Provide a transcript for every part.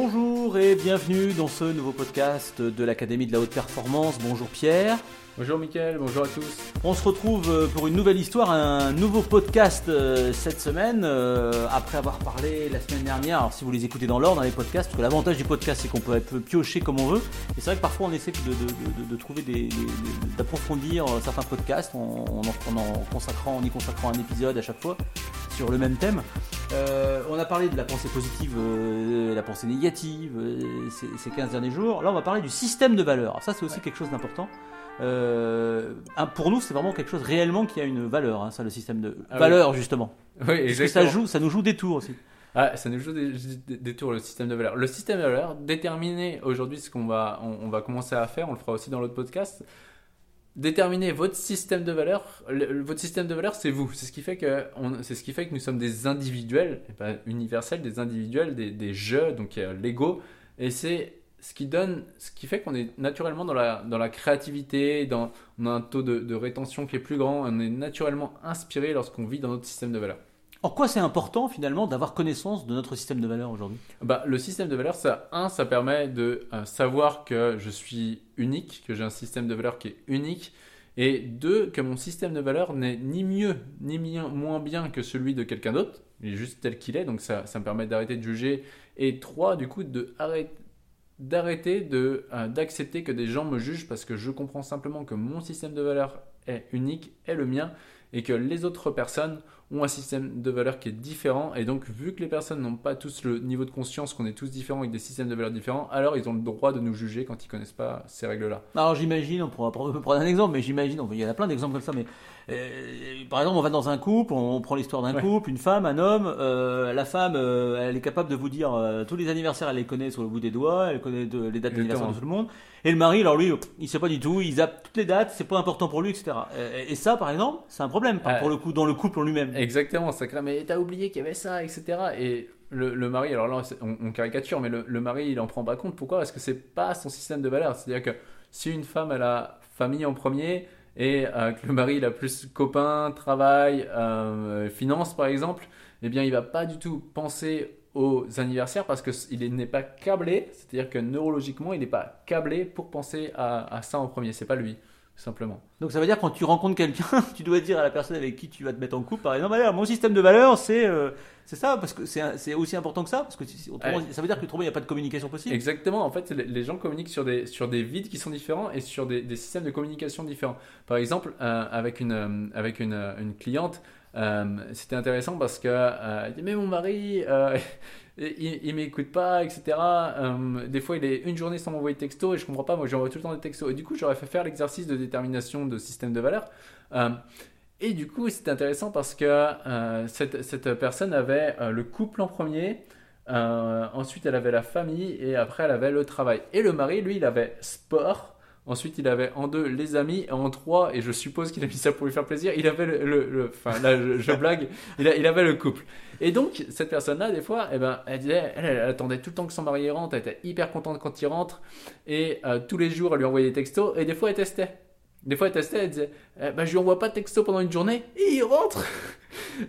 Bonjour et bienvenue dans ce nouveau podcast de l'Académie de la Haute Performance. Bonjour Pierre. Bonjour Mickaël, bonjour à tous. On se retrouve euh, pour une nouvelle histoire, un nouveau podcast euh, cette semaine, euh, après avoir parlé la semaine dernière. Alors si vous les écoutez dans l'ordre, dans les podcasts, parce que l'avantage du podcast c'est qu'on peut, peut piocher comme on veut. Et c'est vrai que parfois on essaie de, de- de- de trouver des, d'approfondir certains podcasts en- en consacrant, en y consacrant un épisode à chaque fois sur le même thème. Euh, on a parlé de la pensée positive, euh, la pensée négative euh, ces, ces 15 derniers jours. Là, on va parler du système de valeurs. Alors ça, c'est aussi quelque chose d'important. Euh, pour nous, c'est vraiment quelque chose réellement qui a une valeur, hein, ça, le système de Ah oui. valeurs, justement. Oui, Parce que ça, joue, ça nous joue des tours aussi. Ah, ça nous joue des, des- des tours le système de valeurs. Le système de valeurs, déterminer aujourd'hui ce qu'on va, on, on va commencer à faire, on le fera aussi dans l'autre podcast. Déterminer votre système de le- votre système de valeurs, c'est vous. C'est ce qui fait que, c'est ce qui fait que nous sommes des individuels, pas universels, des individuels, des, jeux, donc euh, l'ego. Et c'est ce qui donne, ce qui fait qu'on est naturellement dans la, dans la créativité, dans, on a un taux de, de rétention qui est plus grand, on est naturellement inspiré lorsqu'on vit dans notre système de valeurs. En quoi c'est important finalement d'avoir connaissance de notre système de valeurs aujourd'hui? Bah, le système de valeurs, ça, un, ça permet de euh, savoir que je suis unique, que j'ai un système de valeurs qui est unique, et deux, que mon système de valeurs n'est ni mieux ni moins bien que celui de quelqu'un d'autre, il est juste tel qu'il est, donc ça, ça me permet d'arrêter de juger, et trois, du coup, d'arrêter de euh, d'accepter que des gens me jugent parce que je comprends simplement que mon système de valeurs est unique, est le mien, et que les autres personnes ont un système de valeurs qui est différent. Et donc, vu que les personnes n'ont pas tous le niveau de conscience, qu'on est tous différents avec des systèmes de valeurs différents, alors ils ont le droit de nous juger quand ils connaissent pas ces règles-là. Alors j'imagine, on pourra prendre un exemple, mais j'imagine, il y en a plein d'exemples comme ça, mais par exemple, on va dans un couple, on prend l'histoire d'un Ouais. couple, une femme, un homme, euh, la femme, euh, elle est capable de vous dire euh, tous les anniversaires, elle les connaît sur le bout des doigts, elle connaît de- les dates d'anniversaire de tout le monde, et le mari, alors lui, il sait pas du tout, il zappe toutes les dates, c'est pas important pour lui, etc. Euh, Et, et ça, par exemple, c'est un problème, par- pour le coup, dans le couple en lui-même. Exactement, ça crée, mais t'as oublié qu'il y avait ça, etc. Et le, le mari, alors là, on, on caricature, mais le, le mari, il en prend pas compte. Pourquoi? Parce que c'est pas son système de valeurs. C'est-à-dire que si une femme, elle a famille en premier, et euh, que le mari, il a plus copains, travail, euh, finances, par exemple, eh bien, il va pas du tout penser aux anniversaires parce qu'il n'est pas câblé, c'est-à-dire que neurologiquement, il n'est pas câblé pour penser à, à ça en premier. C'est pas lui, simplement. Donc ça veut dire quand tu rencontres quelqu'un, tu dois dire à la personne avec qui tu vas te mettre en couple, par exemple, mon système de valeurs, c'est euh, c'est ça, parce que c'est aussi important que ça, parce que autrement, Ouais. ça veut dire que autrement, il n'y a pas de communication possible. Exactement, en fait, les- gens communiquent sur des, sur des vides qui sont différents et sur des, des systèmes de communication différents. Par exemple, euh, avec, une, euh, avec une, une cliente, c'était intéressant parce que Mais mon mari, il, il m'écoute pas, etc. Euh, des fois, il est une journée sans m'envoyer de texto et je comprends pas, moi j'envoie tout le temps des textos. Et du coup, j'aurais fait faire l'exercice de détermination de système de valeurs. Euh, et du coup, c'était intéressant parce que euh, cette, personne avait le couple en premier, ensuite elle avait la famille et après elle avait le travail. Et le mari, lui, il avait sport. Ensuite, il avait en deux les amis et en trois, et je suppose qu'il a mis ça pour lui faire plaisir, il avait le, le- enfin là je, blague, il, avait le couple. Et donc cette personne-là, des fois, eh ben, elle attendait tout le temps que son mari rentre, elle était hyper contente quand il rentre, et euh, tous les jours elle lui envoyait des textos, et des fois elle testait. Des fois elle testait, elle disait, eh ben, je lui envoie pas de texto pendant une journée, et il rentre.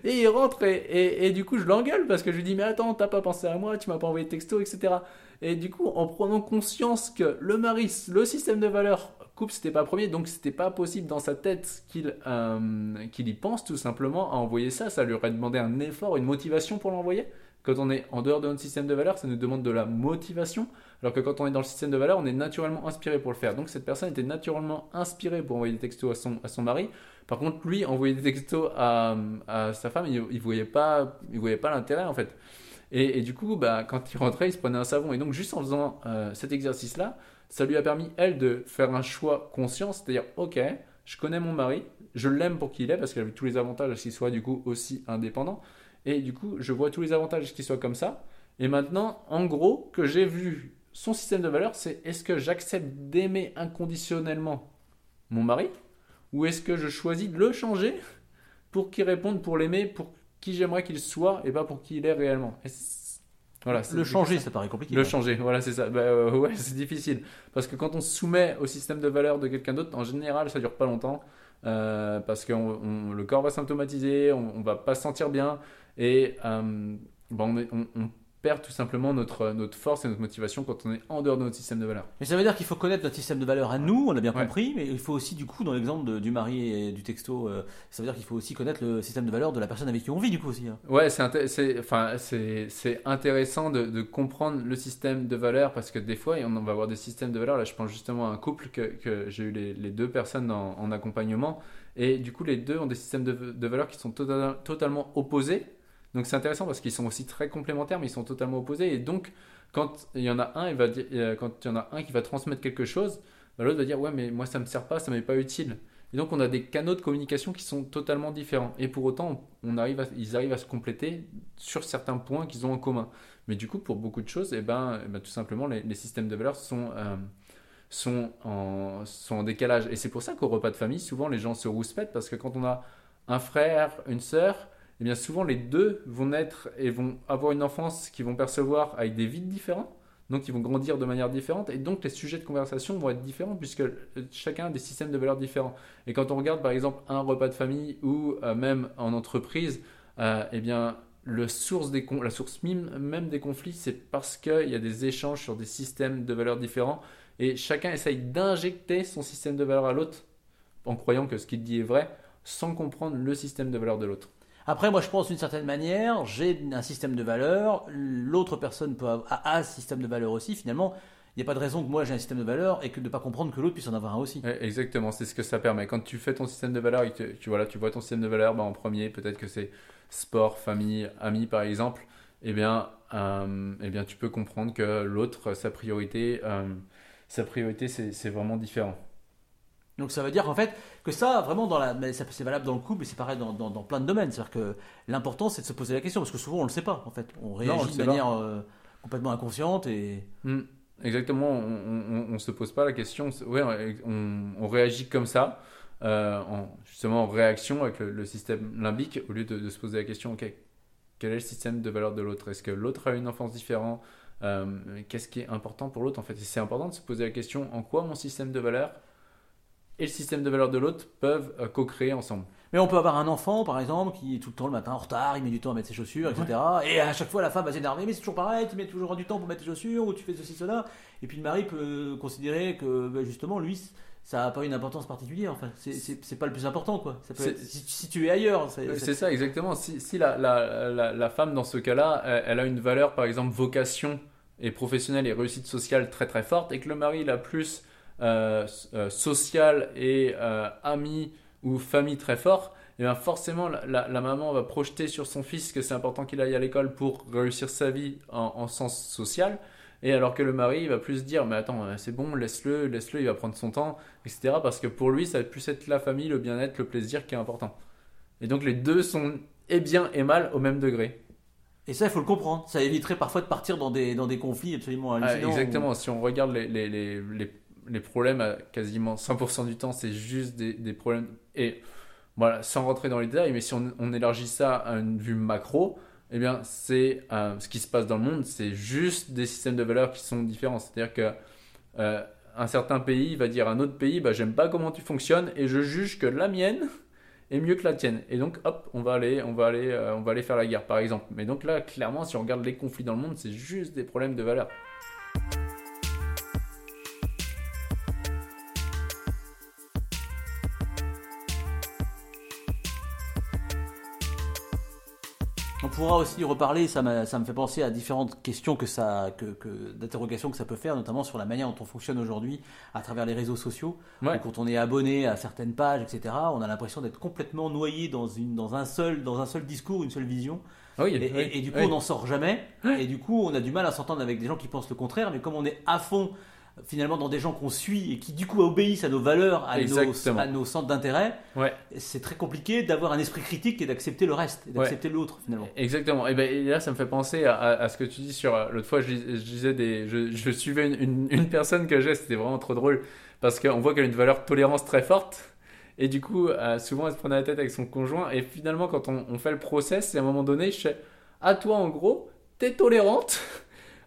Et il rentre et, et- et du coup je l'engueule parce que je lui dis mais attends t'as pas pensé à moi, tu m'as pas envoyé de texto etc. Et du coup en prenant conscience que le mari, le système de valeurs couple c'était pas premier donc c'était pas possible dans sa tête qu'il euh, qu'il y pense tout simplement à envoyer ça, ça lui aurait demandé un effort, une motivation pour l'envoyer. Quand on est en dehors de notre système de valeurs, ça nous demande de la motivation, alors que quand on est dans le système de valeurs, on est naturellement inspiré pour le faire. Donc cette personne était naturellement inspirée pour envoyer des textos à son, à son mari. Par contre, lui, envoyer des textos à, sa femme, il, il voyait pas l'intérêt en fait. Et, du coup, bah, quand il rentrait, il se prenait un savon. Et donc, juste en faisant euh, cet exercice-là, ça lui a permis, elle, de faire un choix conscient, c'est-à-dire, ok, je connais mon mari, je l'aime pour qui il est, parce qu'il a vu tous les avantages à ce qu'il soit du coup aussi indépendant. Et du coup, je vois tous les avantages à ce qu'il soit comme ça. Et maintenant, en gros, que j'ai vu son système de valeurs, c'est est-ce que j'accepte d'aimer inconditionnellement mon mari ou est-ce que je choisis de le changer pour qu'il réponde, pour l'aimer, pour qui j'aimerais qu'il soit et pas pour qui il est réellement Et Voilà, Le changer, ça paraît compliqué. le changer, voilà, c'est ça. Bah, euh, ouais, c'est difficile. Parce que quand on se soumet au système de valeurs de quelqu'un d'autre, en général, ça dure pas longtemps. euh, parce que on- on- le corps va symptomatiser, on, on va pas se sentir bien. Et euh, on perd tout simplement notre, notre force et notre motivation quand on est en dehors de notre système de valeurs. Mais ça veut dire qu'il faut connaître notre système de valeurs à nous, on l'a bien Ouais. compris, mais il faut aussi, du coup, dans l'exemple du mari et du texto, euh, ça veut dire qu'il faut aussi connaître le système de valeurs de la personne avec qui on vit, du coup, aussi. hein. Ouais, c'est inté- enfin, intéressant de, de comprendre le système de valeurs parce que des fois, on va avoir des systèmes de valeurs. Là, je pense justement à un couple que, que j'ai eu les, les deux personnes en, en accompagnement et du coup, les deux ont des systèmes de, de valeurs qui sont tota- totalement opposés. Donc, c'est intéressant parce qu'ils sont aussi très complémentaires, mais ils sont totalement opposés. Et donc, quand il y en a un, il va euh, quand il y en a un qui va transmettre quelque chose, bah, l'autre va dire ouais, mais moi, ça me sert pas, ça m'est pas utile. Et donc, on a des canaux de communication qui sont totalement différents. Et pour autant, ils arrivent à se compléter sur certains points qu'ils ont en commun. Mais du coup, pour beaucoup de choses, eh ben, eh ben, tout simplement, les, systèmes de valeurs sont, euh, sont, en, sont en décalage. Et c'est pour ça qu'au repas de famille, souvent, les gens se rouspètent parce que quand on a un frère, une sœur, eh bien, souvent, les deux vont naître et vont avoir une enfance qu'ils vont percevoir avec des vides différents. Donc, ils vont grandir de manière différente. Et donc, les sujets de conversation vont être différents puisque euh, chacun a des systèmes de valeurs différents. Et quand on regarde par exemple un repas de famille ou euh, même en entreprise, euh, eh bien la source même des conflits, c'est parce qu'il y a des échanges sur des systèmes de valeurs différents et chacun essaye d'injecter son système de valeurs à l'autre en croyant que ce qu'il dit est vrai sans comprendre le système de valeurs de l'autre. Après, moi, je pense d'une certaine manière, j'ai un système de valeurs, l'autre personne peut avoir, a un système de valeurs aussi. Finalement, il n'y a pas de raison que moi j'ai un système de valeurs et que de ne pas comprendre que l'autre puisse en avoir un aussi. Ouais, Exactement, c'est ce que ça permet. Quand tu fais ton système de valeurs et que tu, voilà, tu vois ton système de valeurs, bah, en premier, peut-être que c'est sport, famille, amis par exemple, eh bien, euh, eh bien tu peux comprendre que l'autre, sa priorité, euh, sa priorité c'est vraiment différent. Donc ça veut dire en fait que ça, vraiment, dans la, mais ça- c'est valable dans le couple, mais c'est pareil dans, dans- dans plein de domaines. C'est-à-dire que l'important, c'est de se poser la question, parce que souvent, on ne le sait pas, en fait. On réagit on de manière euh, complètement inconsciente et... Hmm, Exactement, on ne se pose pas la question, ouais, on, on réagit comme ça, euh, en, justement en réaction avec le, le système limbique, au lieu de, de se poser la question, ok, quel est le système de valeur de l'autre? Est-ce que l'autre a une enfance différente? Euh, Qu'est-ce qui est important pour l'autre en fait? C'est important de se poser la question, en quoi mon système de valeur et le système de valeur de l'autre peuvent euh, co-créer ensemble Mais on peut avoir un enfant, par exemple, qui est tout le temps le matin en retard, il met du temps à mettre ses chaussures, etc. Et à chaque fois, la femme va s'énerver, mais c'est toujours pareil, tu mets toujours du temps pour mettre tes chaussures, ou tu fais ceci, cela. Et puis le mari peut considérer que, bah, justement, lui, ça n'a pas une importance particulière. Enfin, c'est- pas le plus important, quoi. Ça peut C'est- être- si, si tu es ailleurs, c'est- Euh, ça, exactement. Si, si la, la, la, la femme, dans ce cas-là, elle, elle a une valeur, par exemple, vocation et professionnelle et réussite sociale très très forte, et que le mari, il a plus euh, euh, social et euh, ami ou famille très fort, et bien forcément, la, la- la maman va projeter sur son fils que c'est important qu'il aille à l'école pour réussir sa vie en, en sens social. Et alors que le mari il va plus dire, mais attends, euh, c'est bon, laisse-le, laisse-le, il va prendre son temps, etc. Parce que pour lui, ça va plus être la famille, le bien-être, le plaisir qui est important. Et donc les deux sont et bien et mal au même degré. Et ça, il faut le comprendre. Ça éviterait parfois de partir dans des, dans des conflits absolument Ah, hallucinants. exactement, si on regarde les, les, les, les, les problèmes, à quasiment 100% du temps, c'est juste des, problèmes. Et voilà, sans rentrer dans les détails, mais si on, on élargit ça à une vue macro, eh bien, c'est euh, ce qui se passe dans le monde, c'est juste des systèmes de valeurs qui sont différents. C'est-à-dire que euh, un certain pays va dire à un autre pays, bah, j'aime pas comment tu fonctionnes et je juge que la mienne est mieux que la tienne. Et donc, hop, on va aller, on va aller, euh, on va aller faire la guerre, par exemple. Mais donc là, clairement, si on regarde les conflits dans le monde, c'est juste des problèmes de valeurs. Pourra aussi reparler, ça, me fait penser à différentes questions que ça, que, que- d'interrogations que ça peut faire, notamment sur la manière dont on fonctionne aujourd'hui à travers les réseaux sociaux. Ouais. Quand on est abonné à certaines pages, etc., on a l'impression d'être complètement noyé dans, une, dans, un seul, dans un seul discours, une seule vision. Ah oui, Et, et- oui, et du coup, oui. on n'en sort jamais. Et du coup, on a du mal à s'entendre avec des gens qui pensent le contraire. Mais comme on est à fond, finalement, dans des gens qu'on suit et qui, du coup, obéissent à nos valeurs, à, nos, à centres d'intérêt, Ouais, c'est très compliqué d'avoir un esprit critique et d'accepter le reste, d'accepter l'autre, finalement. exactement. Et, ben, et là, ça me fait penser à, à- à ce que tu dis sur. euh, L'autre fois, je, disais des. Je, je suivais une, une- une personne que j'ai, c'était vraiment trop drôle. Parce qu'on voit qu'elle a une valeur tolérance très forte. Et du coup, euh, souvent, elle se prenait la tête avec son conjoint. Et finalement, quand on, on fait le process, à un moment donné, je fais Ah, toi, en gros, t'es tolérante?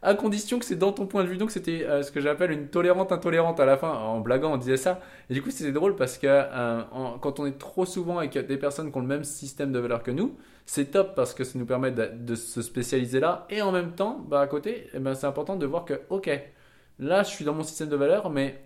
À condition que c'est dans ton point de vue. Donc c'était euh, ce que j'appelle une tolérante intolérante à la fin. En blaguant, on disait ça. Et du coup, c'était drôle parce que euh, quand on est trop souvent avec des personnes qui ont le même système de valeurs que nous, c'est top parce que ça nous permet de, se spécialiser là. Et en même temps, bah, à côté, eh ben, c'est important de voir que, ok, là, je suis dans mon système de valeurs, mais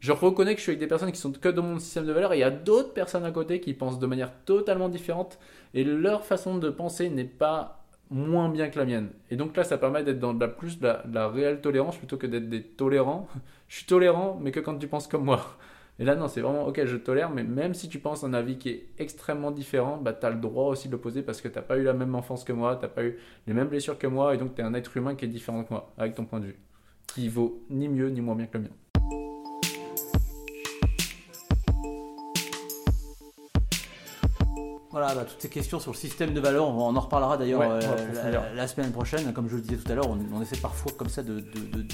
je reconnais que je suis avec des personnes qui sont que dans mon système de valeurs et il y a d'autres personnes à côté qui pensent de manière totalement différente et leur façon de penser n'est pas moins bien que la mienne. Et donc là, ça permet d'être dans la plus de la, réelle tolérance plutôt que d'être des tolérants. je suis tolérant, mais que quand tu penses comme moi. Et là, non, c'est vraiment, ok, je tolère, mais même si tu penses un avis qui est extrêmement différent, bah, tu as le droit aussi de l'opposer parce que tu n'as pas eu la même enfance que moi, tu n'as pas eu les mêmes blessures que moi, et donc tu es un être humain qui est différent que moi, avec ton point de vue, qui vaut ni mieux ni moins bien que le mien. Voilà, bah, toutes ces questions sur le système de valeurs, on en reparlera d'ailleurs euh, la, semaine prochaine. Comme je le disais tout à l'heure, on, essaie parfois comme ça de,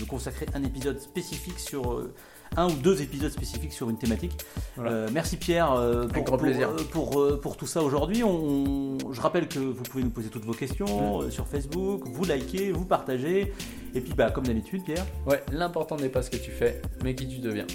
consacrer un épisode spécifique sur euh, un ou deux épisodes spécifiques sur une thématique. Euh, merci Pierre pour, grand plaisir. Pour, pour, tout ça aujourd'hui. je rappelle que vous pouvez nous poser toutes vos questions sur Facebook, vous likez, vous partagez. Et puis bah, comme d'habitude Pierre. Ouais, l'important n'est pas ce que tu fais, mais qui tu deviens.